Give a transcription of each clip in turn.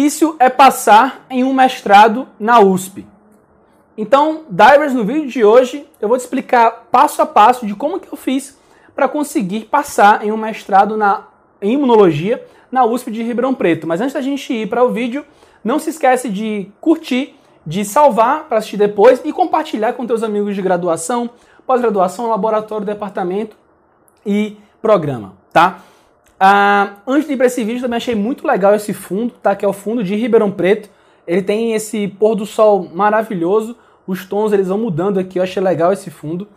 difícil é passar em um mestrado na USP? Então, Divers, no vídeo de hoje, eu vou te explicar passo a passo de como que eu fiz para conseguir passar em um mestrado na, em imunologia na USP de Ribeirão Preto. Mas antes da gente ir para o vídeo, não se esquece de curtir, de salvar para assistir depois e compartilhar com teus amigos de graduação, pós-graduação, laboratório, departamento e programa, tá? Ah, antes de ir para esse vídeo, também achei muito legal esse fundo, tá? Que é o fundo de Ribeirão Preto. Ele tem esse pôr do sol maravilhoso. Os tons eles vão mudando aqui. Eu achei legal esse fundo.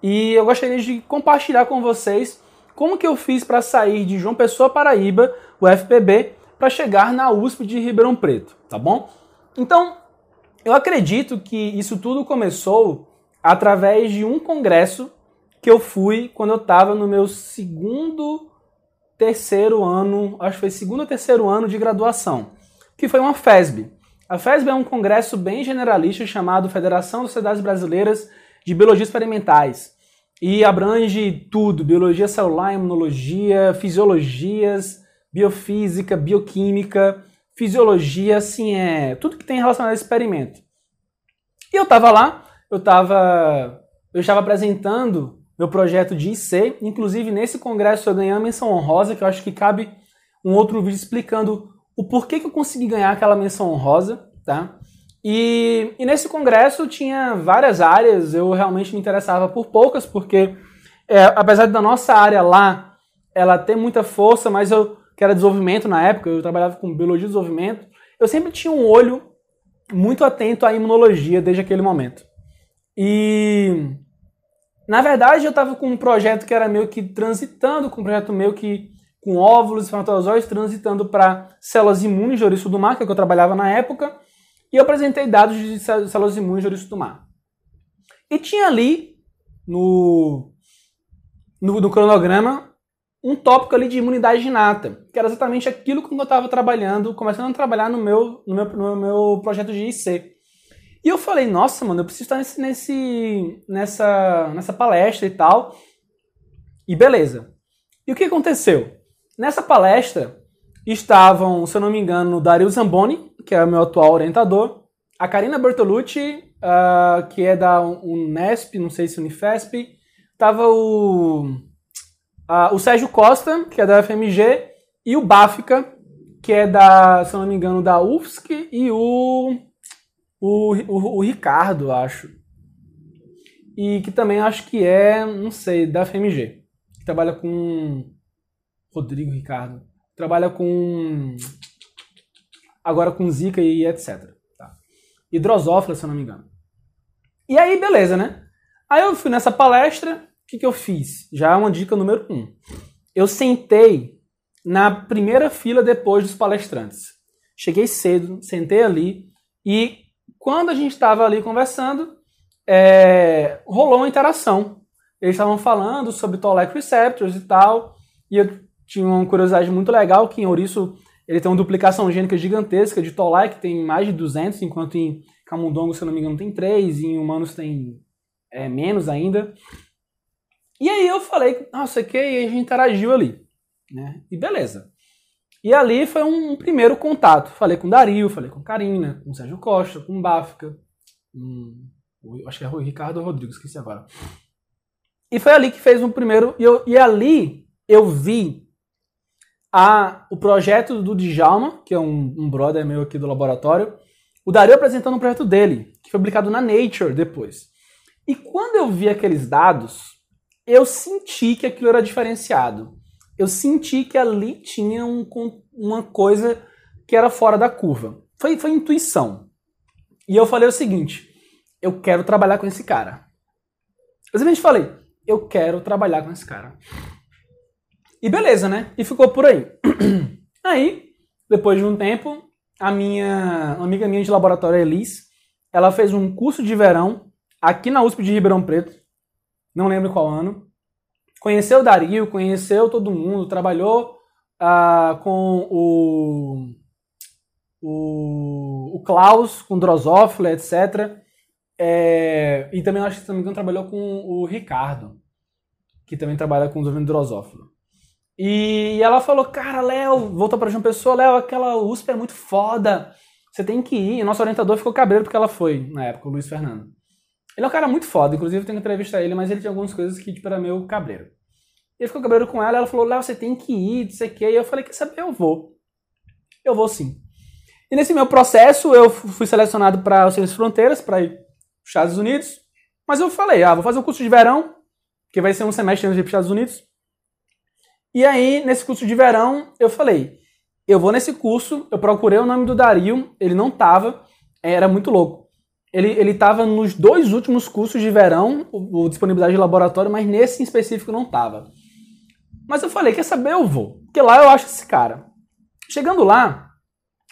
E eu gostaria de compartilhar com vocês como que eu fiz para sair de João Pessoa, Paraíba, o FPB, para chegar na USP de Ribeirão Preto, tá bom? Então, eu acredito que isso tudo começou através de um congresso que eu fui quando eu estava no meu segundo terceiro ano, acho que foi segundo ou terceiro ano de graduação, que foi uma FESB. A FESB é um congresso bem generalista chamado Federação das Sociedades Brasileiras de Biologia Experimentais e abrange tudo: biologia celular, imunologia, fisiologias, biofísica, bioquímica, fisiologia, assim, é tudo que tem relacionado a experimento. E eu estava lá, eu estava eu estava apresentando meu projeto de IC. Inclusive, nesse congresso eu ganhei uma menção honrosa, que eu acho que cabe um outro vídeo explicando o porquê que eu consegui ganhar aquela menção honrosa, tá? E, e nesse congresso tinha várias áreas, eu realmente me interessava por poucas, porque é, apesar da nossa área lá, ela ter muita força, mas eu, que era desenvolvimento na época, eu trabalhava com biologia de desenvolvimento, eu sempre tinha um olho muito atento à imunologia desde aquele momento. E na verdade, eu estava com um projeto que era meio que transitando, com um projeto meio que com óvulos, espermatozoides, transitando para células imunes de ouriço do mar, que é o que eu trabalhava na época, e eu apresentei dados de células imunes de ouriço do mar. E tinha ali, no, no, no cronograma, um tópico ali de imunidade inata, que era exatamente aquilo que eu estava trabalhando, começando a trabalhar no meu, no meu, no meu projeto de IC. E eu falei, nossa, mano, eu preciso estar nesse, nesse, nessa, nessa palestra e tal. E beleza. E o que aconteceu? Nessa palestra estavam, se eu não me engano, o Dario Zamboni, que é o meu atual orientador, a Karina Bertolucci, uh, que é da Unesp, não sei se Unifesp, tava o, uh, o Sérgio Costa, que é da FMG, e o Báfica, que é da, se eu não me engano, da UFSC, e o o, o, o Ricardo, acho. E que também acho que é, não sei, da FMG. Que trabalha com. Rodrigo Ricardo. Trabalha com. Agora com Zika e etc. Tá. Se eu não me engano. E aí, beleza, né? Aí eu fui nessa palestra, o que, que eu fiz? Já é uma dica número um. Eu sentei na primeira fila depois dos palestrantes. Cheguei cedo, sentei ali e quando a gente estava ali conversando, é, rolou uma interação. Eles estavam falando sobre Toll-like receptors e tal, e eu tinha uma curiosidade muito legal que em ouriço ele tem uma duplicação gênica gigantesca de Toll-like, tem mais de 200, enquanto em camundongo, se eu não me engano, tem 3, e em humanos tem é, menos ainda. E aí eu falei, nossa, que e a gente interagiu ali. Né? E beleza. E ali foi um primeiro contato. Falei com Dario, falei com Karina, com Sérgio Costa, com Bafka, acho que é o Ricardo Rodrigues, esqueci agora. E foi ali que fez um primeiro. E, eu, e ali eu vi a, o projeto do Djalma, que é um, um brother meu aqui do laboratório, o Dario apresentando um projeto dele, que foi publicado na Nature depois. E quando eu vi aqueles dados, eu senti que aquilo era diferenciado eu senti que ali tinha um, uma coisa que era fora da curva. Foi, foi intuição. E eu falei o seguinte: eu quero trabalhar com esse cara. Eu simplesmente falei: eu quero trabalhar com esse cara. E beleza, né? E ficou por aí. Aí, depois de um tempo, a minha amiga minha de laboratório, Elis, ela fez um curso de verão aqui na USP de Ribeirão Preto. Não lembro qual ano conheceu Dario, conheceu todo mundo, trabalhou ah, com o, o, o Klaus, com Drosophila, etc. É, e também, acho que, engano, trabalhou com o Ricardo, que também trabalha com o desenvolvimento Drosophila. E ela falou, cara, Léo, voltou pra João Pessoa, Léo, aquela USP é muito foda, você tem que ir. E nosso orientador ficou cabreiro porque ela foi, na época, o Luiz Fernando. Ele é um cara muito foda, inclusive eu tenho que entrevistar ele, mas ele tinha algumas coisas que, tipo, era meio cabreiro. Ele ficou cabreiro com ela, ela falou, Léo, você tem que ir, não sei o quê. E eu falei, quer saber, eu vou. Eu vou sim. E nesse meu processo, eu fui selecionado para os Ciências Fronteiras, para ir para os Estados Unidos. Mas eu falei, ah, vou fazer um curso de verão, que vai ser um semestre antes de ir para os Estados Unidos. E aí, nesse curso de verão, eu falei, eu vou nesse curso, eu procurei o nome do Dario, ele não tava, era muito louco. Ele, ele tava nos dois últimos cursos de verão, o, o disponibilidade de laboratório, mas nesse em específico não tava. Mas eu falei, quer saber, eu vou. Porque lá eu acho esse cara. Chegando lá,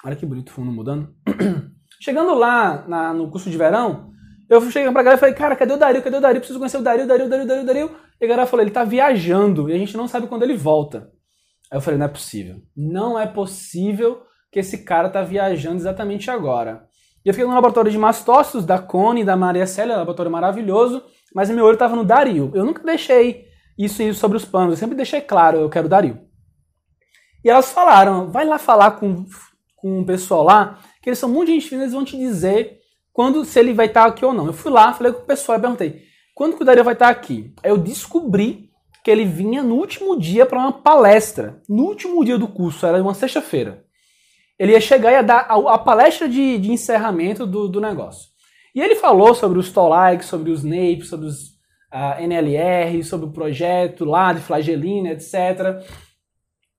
olha que bonito o fundo mudando. Chegando lá na, no curso de verão, eu cheguei pra galera e falei, cara, cadê o Dario? Cadê o Dario? Preciso conhecer o Dario, Dario, Dario, Dario, Dario. E a galera falou, ele tá viajando e a gente não sabe quando ele volta. Aí eu falei, não é possível. Não é possível que esse cara tá viajando exatamente agora. E eu fiquei no laboratório de mastócitos da Cone, da Maria Célia, laboratório maravilhoso, mas meu olho tava no Dario. Eu nunca deixei isso sobre os panos, eu sempre deixei claro, eu quero Dario. E elas falaram, vai lá falar com, com o pessoal lá, que eles são muito gente fina, eles vão te dizer quando se ele vai estar aqui ou não. Eu fui lá, falei com o pessoal e perguntei, quando que o Dario vai estar aqui? Aí eu descobri que ele vinha no último dia para uma palestra. No último dia do curso, era uma sexta-feira. Ele ia chegar e ia dar a, a palestra de, de encerramento do, do, negócio. E ele falou sobre os TOLAIC, sobre os NAPE, sobre os uh, ah, NLR, sobre o projeto lá de flagelina, etc.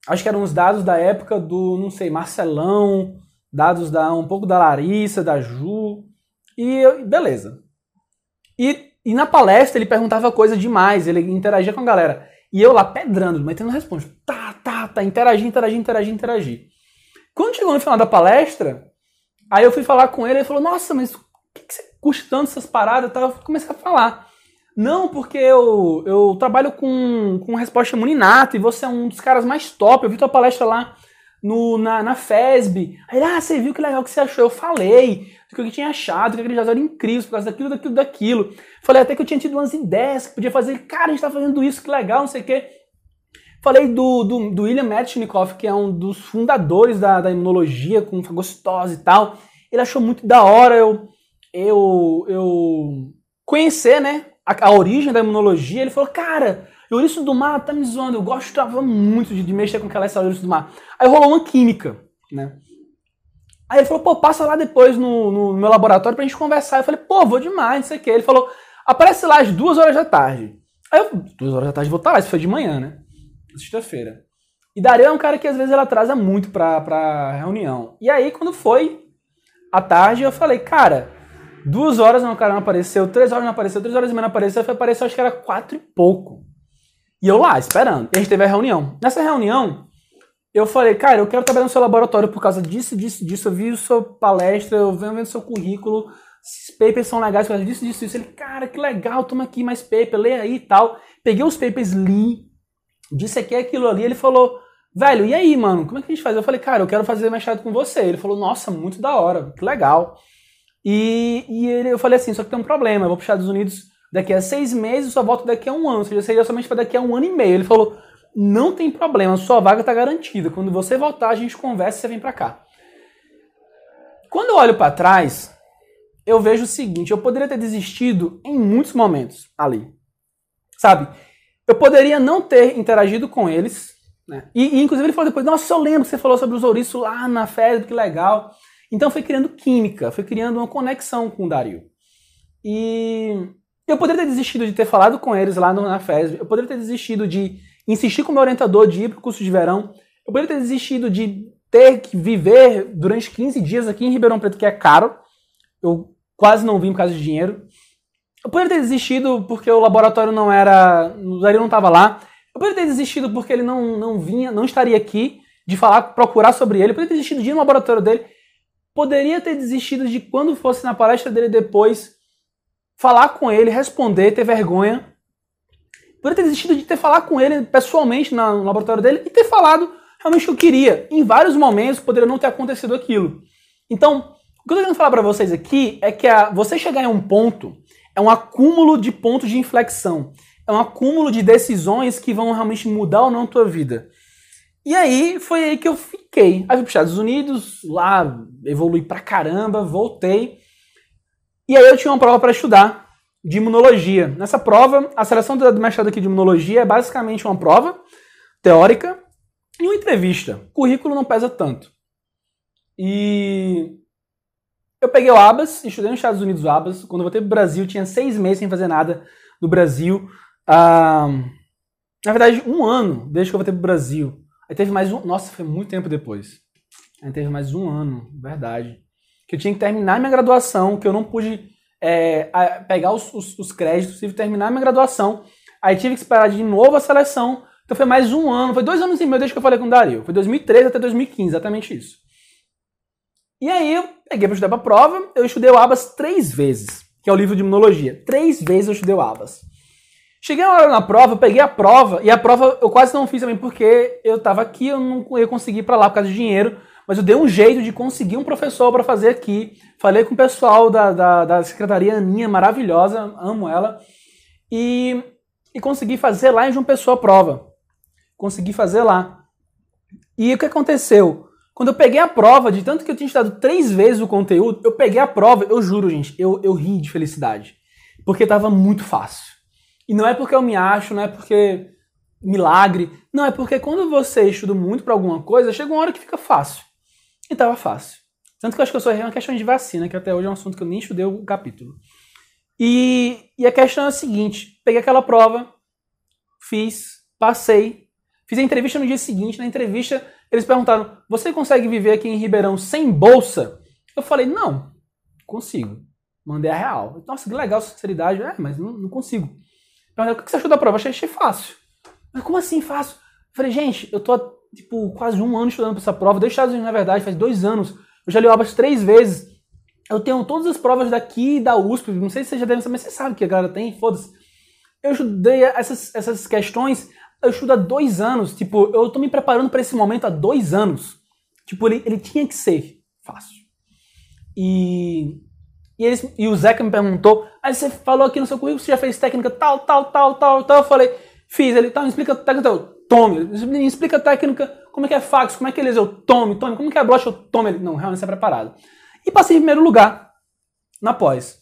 Acho que eram os dados da época do, não sei, Marcelão, dados da um pouco da Larissa, da Ju. E beleza. E e na palestra ele perguntava coisa demais, ele interagia com a galera. E eu lá pedrando, metendo resposta. Tá, tá, tá, interagir, interagir, interagir, interagir. Quando chegou no final da palestra, aí eu fui falar com ele, ele falou, nossa, mas o que, que você custa tanto essas paradas? Eu comecei a falar. Não, porque eu, eu trabalho com, com resposta imuninato e você é um dos caras mais top. Eu vi tua palestra lá no, na, na FESB. Aí, ah, você viu que legal que você achou? Eu falei do que eu tinha achado, que aquele jazz era incrível por causa daquilo, daquilo, daquilo. Falei até que eu tinha tido umas ideias que podia fazer. Cara, a gente tá fazendo isso, que legal, não sei o quê. Falei do, do, do William Metchnikoff, que é um dos fundadores da, da imunologia, com gostosa e tal. Ele achou muito da hora eu, eu, eu conhecer, né, a, a origem da imunologia. Ele falou, cara, Eurício do Mar tá me zoando, eu gostava muito de, de mexer com aquela do Eurício do Mar. Aí rolou uma química, né? Aí ele falou, pô, passa lá depois no, no meu laboratório pra gente conversar. Eu falei, pô, vou demais, não sei o quê. Ele falou, aparece lá às duas horas da tarde. Aí eu, duas horas da tarde vou estar lá, isso foi de manhã, né? Sexta-feira. E Dario é um cara que às vezes ele atrasa muito pra, pra reunião. E aí, quando foi à tarde, eu falei, cara, duas horas o cara não apareceu, três horas não apareceu, três horas e meia não apareceu, foi aparecer, acho que era quatro e pouco. E eu lá, esperando. E a gente teve a reunião. Nessa reunião, eu falei, cara, eu quero trabalhar no seu laboratório por causa disso, disso, disso. Eu vi sua palestra, eu venho vendo seu currículo. Esses papers são legais por causa disso, disso, disso. Ele, cara, que legal, toma aqui mais paper, lê aí e tal. Peguei os papers, li, disse aqui aquilo ali. Ele falou, velho, e aí, mano, como é que a gente faz? Eu falei, cara, eu quero fazer mestrado com você. Ele falou, nossa, muito da hora, que legal. E, e ele, eu falei assim, só que tem um problema, eu vou para os Estados Unidos daqui a seis meses, só volto daqui a um ano. Ou seja, seria somente para daqui a um ano e meio. Ele falou, não tem problema, sua vaga está garantida. Quando você voltar, a gente conversa e você vem para cá. Quando eu olho para trás, eu vejo o seguinte: eu poderia ter desistido em muitos momentos ali. Sabe? Eu poderia não ter interagido com eles. Né? E, e, inclusive ele falou depois: Nossa, eu lembro que você falou sobre os ouriços lá na festa, que legal. Então foi criando química, foi criando uma conexão com o Dario. E eu poderia ter desistido de ter falado com eles lá na FESB, eu poderia ter desistido de insistir com o meu orientador de ir para o curso de verão, eu poderia ter desistido de ter que viver durante 15 dias aqui em Ribeirão Preto, que é caro, eu quase não vim por causa de dinheiro. Eu poderia ter desistido porque o laboratório não era. O Dario não estava lá. Eu poderia ter desistido porque ele não, não vinha, não estaria aqui de falar, procurar sobre ele. Eu poderia ter desistido de ir no laboratório dele. Poderia ter desistido de quando fosse na palestra dele depois falar com ele, responder, ter vergonha. Poderia ter desistido de ter falado com ele pessoalmente no laboratório dele e ter falado realmente o que eu queria. Em vários momentos poderia não ter acontecido aquilo. Então, o que eu estou querendo falar para vocês aqui é que a, você chegar em um ponto é um acúmulo de pontos de inflexão. É um acúmulo de decisões que vão realmente mudar ou não a tua vida. E aí foi aí que eu fiquei. Aí fui para os Estados Unidos, lá evolui pra caramba, voltei. E aí eu tinha uma prova para estudar de imunologia. Nessa prova, a seleção do mestrado aqui de imunologia é basicamente uma prova teórica e uma entrevista. O currículo não pesa tanto. E eu peguei o ABAS, estudei nos Estados Unidos o ABAS. Quando eu voltei pro Brasil, tinha seis meses sem fazer nada no Brasil. Na verdade, um ano desde que eu voltei pro Brasil. Aí teve mais um. Nossa, foi muito tempo depois. Aí teve mais um ano, verdade. Que eu tinha que terminar minha graduação, que eu não pude é, pegar os, os, os créditos, tive que terminar minha graduação. Aí tive que esperar de novo a seleção. Então foi mais um ano, foi dois anos e meio desde que eu falei com o Dario. Foi 2013 até 2015, exatamente isso. E aí eu peguei para estudar para a prova, eu estudei o Abas três vezes, que é o livro de imunologia. Três vezes eu estudei o Abas. Cheguei na hora na prova, peguei a prova, e a prova eu quase não fiz também porque eu estava aqui, eu não ia conseguir ir para lá por causa de dinheiro, mas eu dei um jeito de conseguir um professor para fazer aqui. Falei com o pessoal da, da, da secretaria Aninha, maravilhosa, amo ela, e, e consegui fazer lá em João Pessoa a prova consegui fazer lá. E o que aconteceu? Quando eu peguei a prova, de tanto que eu tinha estudado três vezes o conteúdo, eu peguei a prova, eu juro, gente, eu, eu ri de felicidade. Porque estava muito fácil. E não é porque eu me acho, não é porque milagre. Não, é porque quando você estuda muito para alguma coisa, chega uma hora que fica fácil. E estava fácil. Tanto que eu acho que eu sou uma questão de vacina, que até hoje é um assunto que eu nem estudei o capítulo. E, e a questão é a seguinte: peguei aquela prova, fiz, passei, Fiz a entrevista no dia seguinte. Na entrevista, eles perguntaram: Você consegue viver aqui em Ribeirão sem bolsa? Eu falei: Não, consigo. Mandei a real. Nossa, que legal, sinceridade. É, mas não, não consigo. Perguntaram: O que você achou da prova? Achei, achei fácil. Mas como assim fácil? Eu falei: Gente, eu tô tipo quase um ano estudando para essa prova. Desde Estados Unidos, na verdade, faz dois anos. Eu já li o Abas três vezes. Eu tenho todas as provas daqui da USP. Não sei se vocês já devem saber, mas você sabe que a galera tem. Foda-se. Eu estudei essas, essas questões eu estudo há dois anos. Tipo, eu tô me preparando para esse momento há dois anos. Tipo, ele, ele tinha que ser fácil. E, e, eles, e o Zeca me perguntou: aí você falou aqui no seu currículo, você já fez técnica tal, tal, tal, tal, tal. Eu falei: fiz. Ele, tá, me explica técnica. Eu, tome. Me explica técnica, como é que é fax, como é que eles. Eu, tome, tome. Como é que é blush? Eu, tome. Ele, não, realmente você é preparado. E passei em primeiro lugar na pós.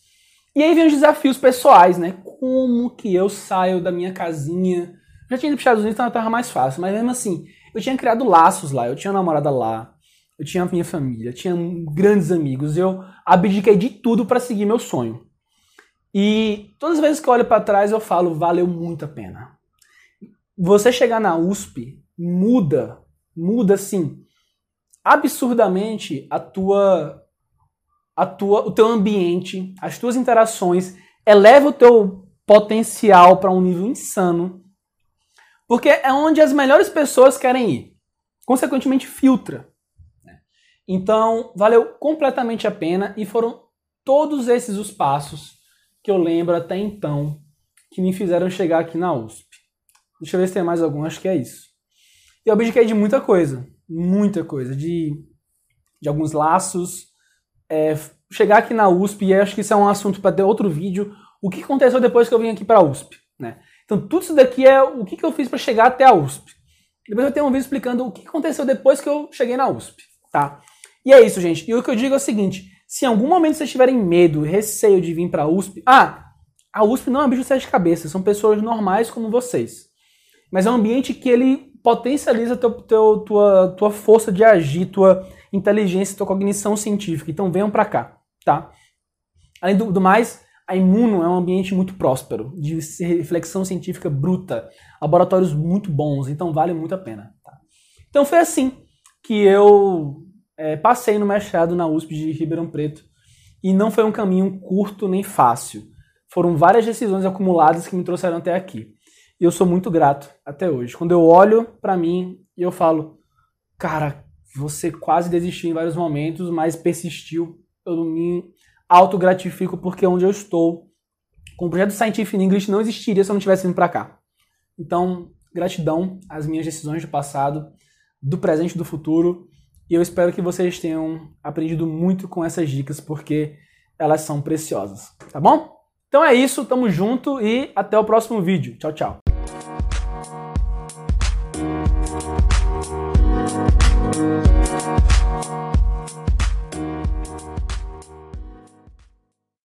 E aí vem os desafios pessoais, né? Como que eu saio da minha casinha já tinha ido para os Estados Unidos, então estava mais fácil. Mas mesmo assim, eu tinha criado laços lá. Eu tinha namorada lá. Eu tinha minha família. Eu tinha grandes amigos. Eu abdiquei de tudo para seguir meu sonho. E todas as vezes que eu olho para trás, eu falo, valeu muito a pena. Você chegar na USP muda, muda assim, absurdamente a tua, a tua, o teu ambiente, as tuas interações, eleva o teu potencial para um nível insano porque é onde as melhores pessoas querem ir. Consequentemente, filtra. Né? Então, valeu completamente a pena e foram todos esses os passos que eu lembro até então que me fizeram chegar aqui na USP. Deixa eu ver se tem mais algum, acho que é isso. Eu abdiquei de muita coisa, muita coisa, de, de alguns laços. É, chegar aqui na USP, e acho que isso é um assunto para ter outro vídeo, o que aconteceu depois que eu vim aqui para a USP. Né? Então, tudo isso daqui é o que, que eu fiz para chegar até a USP. Depois eu tenho um vídeo explicando o que aconteceu depois que eu cheguei na USP, tá? E é isso, gente. E o que eu digo é o seguinte: se em algum momento vocês tiverem medo, receio de vir para a USP, ah, a USP não é um bicho de sete cabeças, são pessoas normais como vocês. Mas é um ambiente que ele potencializa teu, teu, tua, tua força de agir, tua inteligência, tua cognição científica. Então venham para cá, tá? Além do, do mais, a Imuno é um ambiente muito próspero, de reflexão científica bruta, laboratórios muito bons, então vale muito a pena. Tá? Então foi assim que eu é, passei no mestrado na USP de Ribeirão Preto e não foi um caminho curto nem fácil. Foram várias decisões acumuladas que me trouxeram até aqui. E eu sou muito grato até hoje. Quando eu olho para mim e eu falo, cara, você quase desistiu em vários momentos, mas persistiu. Eu me autogratifico porque onde eu estou, com o projeto Scientific English não existiria se eu não tivesse vindo para cá. Então, gratidão às minhas decisões do passado, do presente e do futuro. E eu espero que vocês tenham aprendido muito com essas dicas, porque elas são preciosas. Tá bom? Então é isso, tamo junto e até o próximo vídeo. Tchau, tchau.